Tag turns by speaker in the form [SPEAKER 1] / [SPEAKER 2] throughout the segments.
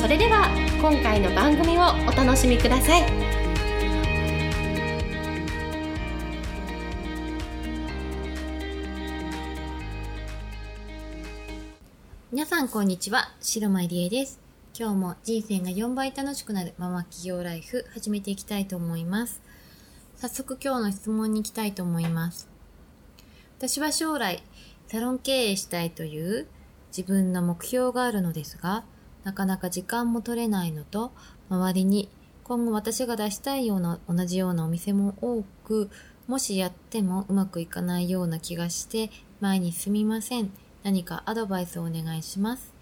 [SPEAKER 1] それでは今回の番組をお楽しみください。
[SPEAKER 2] 皆さんこんにちは白間理恵です。今日も人生が4倍楽しくなるママ企業ライフ始めていきたいと思います。早速今日の質問に行きたいと思います。私は将来サロン経営したいという自分の目標があるのですが、なかなか時間も取れないのと、周りに今後私が出したいような同じようなお店も多く、もしやってもうまくいかないような気がして前に進みません。何かアドバイスをお願いします。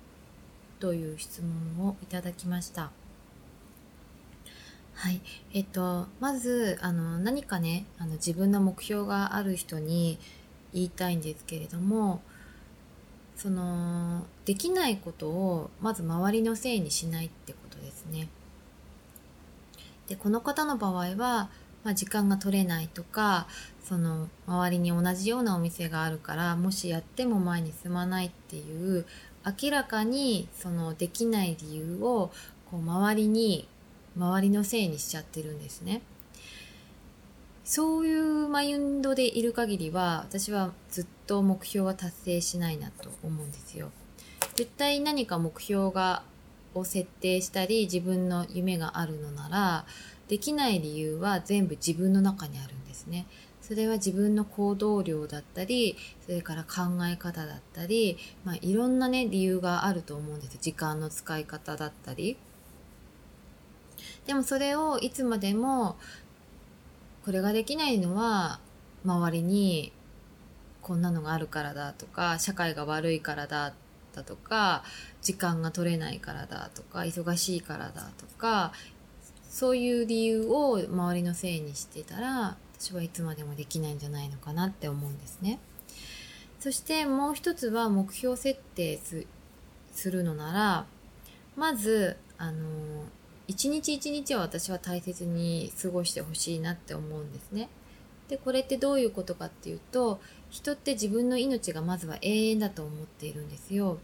[SPEAKER 2] という質問をいただきました。はい。えっと、まず、あの、何かね、あの、自分の目標がある人に、言いたいんですけれどもそのできないことをまず周りのせいにしないってことですね。でこの方の場合は、まあ、時間が取れないとかその周りに同じようなお店があるからもしやっても前に進まないっていう明らかにそのできない理由をこう周りに周りのせいにしちゃってるんですね。そういうマインドでいる限りは私はずっと目標は達成しないなと思うんですよ。絶対何か目標がを設定したり自分の夢があるのならできない理由は全部自分の中にあるんですね。それは自分の行動量だったりそれから考え方だったり、まあ、いろんなね理由があると思うんです時間の使い方だったり。でもそれをいつまでもこれができないのは周りにこんなのがあるからだとか社会が悪いからだだとか時間が取れないからだとか忙しいからだとかそういう理由を周りのせいにしてたら私はいつまでもできないんじゃないのかなって思うんですね。そしてもう一つは目標設定するのならまずあの一日一日を私は大切に過ごしてほしいなって思うんですね。で、これってどういうことかっていうと、人って自分の命がまずは永遠だと思っているんですよ。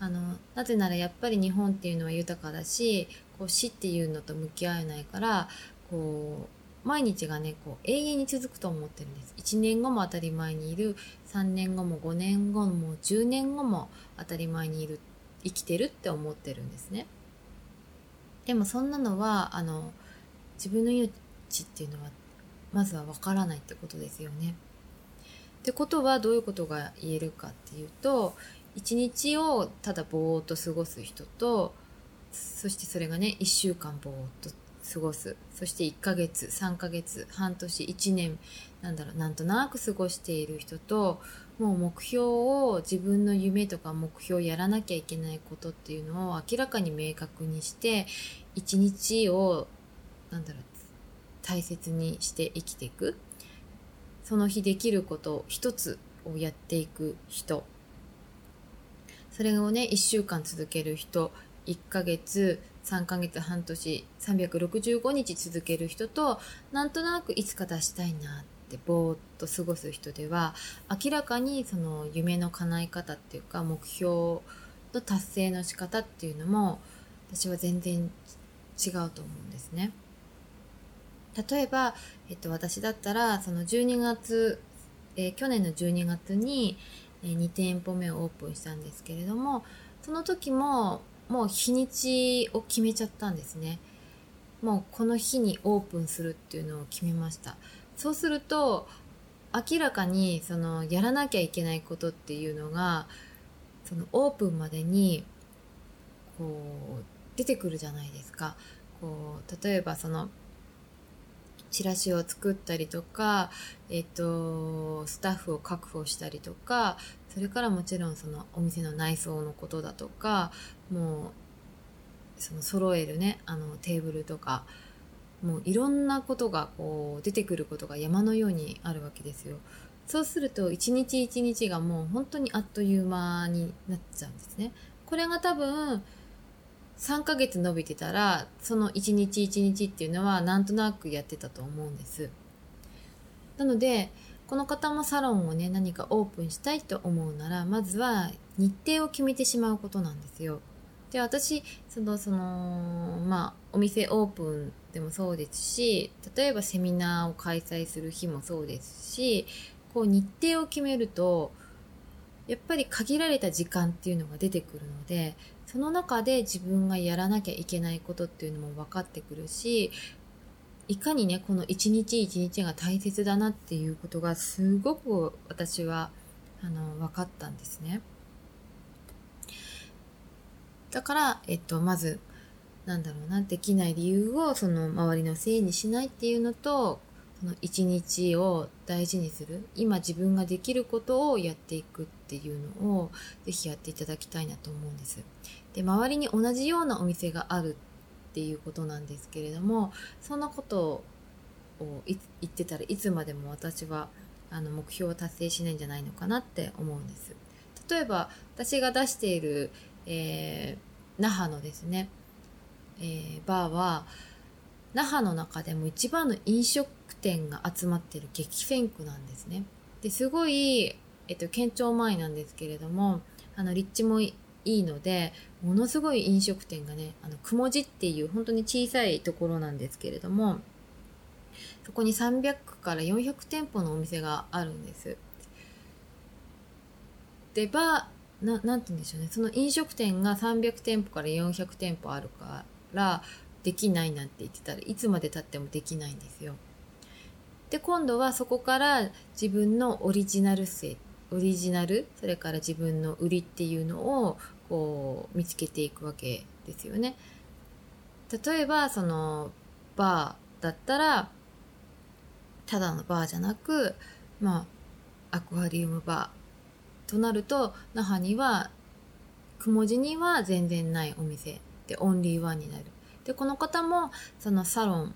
[SPEAKER 2] あの、なぜならやっぱり日本っていうのは豊かだし、こう死っていうのと向き合えないから、こう、毎日がね、こう永遠に続くと思ってるんです。1年後も当たり前にいる、3年後も5年後も10年後も当たり前にいる、生きてるって思ってるんですね。でもそんなのはあの自分の命っていうのはまずはわからないってことですよね。ってことはどういうことが言えるかっていうと一日をただぼーっと過ごす人とそしてそれがね1週間ぼーっと過ごすそして1ヶ月3ヶ月半年1年なんだろうなんとなく過ごしている人ともう目標を自分の夢とか目標やらなきゃいけないことっていうのを明らかに明確にして一日をなんだろう大切にして生きていく。その日できること一つをやっていく人。それをね1週間続ける人。1ヶ月3ヶ月半年365日続ける人となんとなくいつか出したいなってぼーっと過ごす人では明らかにその夢の叶え方っていうか目標の達成の仕方っていうのも私は全然違うと思うんですね。例えば、えっと、私だったらその12月、えー、去年の12月に、え、2店舗目をオープンしたんですけれどもその時ももう日にちを決めちゃったんですね。もうこの日にオープンするっていうのを決めました。そうすると明らかにそのやらなきゃいけないことっていうのがそのオープンまでにこう出てくるじゃないですか。こう例えばそのチラシを作ったりとか、えっと、スタッフを確保したりとかそれからもちろんそのお店の内装のことだとかもうその揃えるねあのテーブルとかもういろんなことがこう出てくることが山のようにあるわけですよ。そうすると一日一日がもう本当にあっという間になっちゃうんですね。これが多分3ヶ月伸びてたらその一日一日っていうのはなんとなくやってたと思うんです。なのでこの方もサロンをね何かオープンしたいと思うならまずは日程を決めてしまうことなんですよ。で私そのそのまあお店オープンでもそうですし例えばセミナーを開催する日もそうですしこう日程を決めるとやっぱり限られた時間っていうのが出てくるのでその中で自分がやらなきゃいけないことっていうのも分かってくるしいかにねこの一日一日が大切だなっていうことがすごく私はあの分かったんですね。だから、えっと、まずなんだろうなできない理由をその周りのせいにしないっていうのとその一日を大事にする今自分ができることをやっていくっていうのをぜひやっていただきたいなと思うんです。で周りに同じようなお店があるっていうことなんですけれどもそんなことを言ってたらいつまでも私はあの目標を達成しないんじゃないのかなって思うんです。例えば私が出している、えー、那覇のですねえー、バーは那覇の中でも一番の飲食店が集まってる激戦区なんですね。ですごい、えっと、県庁前なんですけれどもあの立地もいいのでものすごい飲食店がねあの雲地っていう本当に小さいところなんですけれどもそこに300から400店舗のお店があるんです。でバーななんて言うんでしょうねその飲食店が300店舗から400店舗あるからできないなんて言ってたらいつまでたってもできないんですよ。で今度はそこから自分のオリジナル性オリジナルそれから自分の売りっていうのをこう見つけていくわけですよね。例えばそのバーだったらただのバーじゃなくまあアクアリウムバーとなると那覇には雲地には全然ないお店でオンリーワンになる。で、この方もそのサロン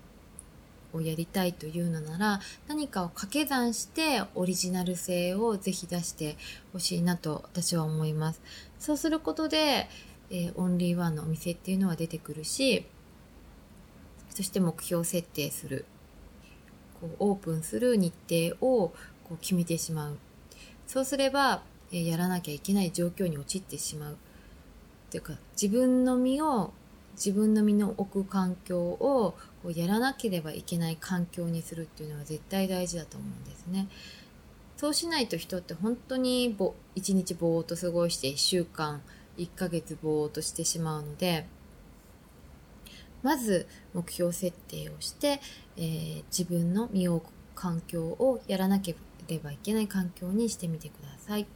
[SPEAKER 2] をやりたいというのなら何かを掛け算してオリジナル性をぜひ出してほしいなと私は思います。そうすることで、えー、オンリーワンのお店っていうのは出てくるし、そして目標設定する。こうオープンする日程をこう決めてしまう。そうすれば、えー、やらなきゃいけない状況に陥ってしまう。っていうか自分の身を自分の身の置く環境をこうやらなければいけない環境にするっていうのは絶対大事だと思うんですね。そうしないと人って本当にぼ1日ぼーっと過ごして1週間1ヶ月ぼーっとしてしまうのでまず目標設定をして、えー、自分の身を置く環境をやらなければいけない環境にしてみてください。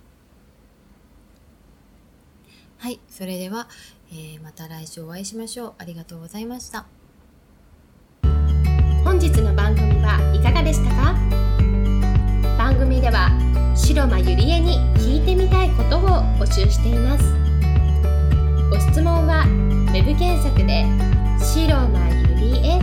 [SPEAKER 2] はい、それでは、えー、また来週お会いしましょう。ありがとうございました。
[SPEAKER 1] 本日の番組はいかがでしたか？番組では白間ゆりえに聞いてみたいことを募集しています。ご質問は web 検索で「白間ゆりえ」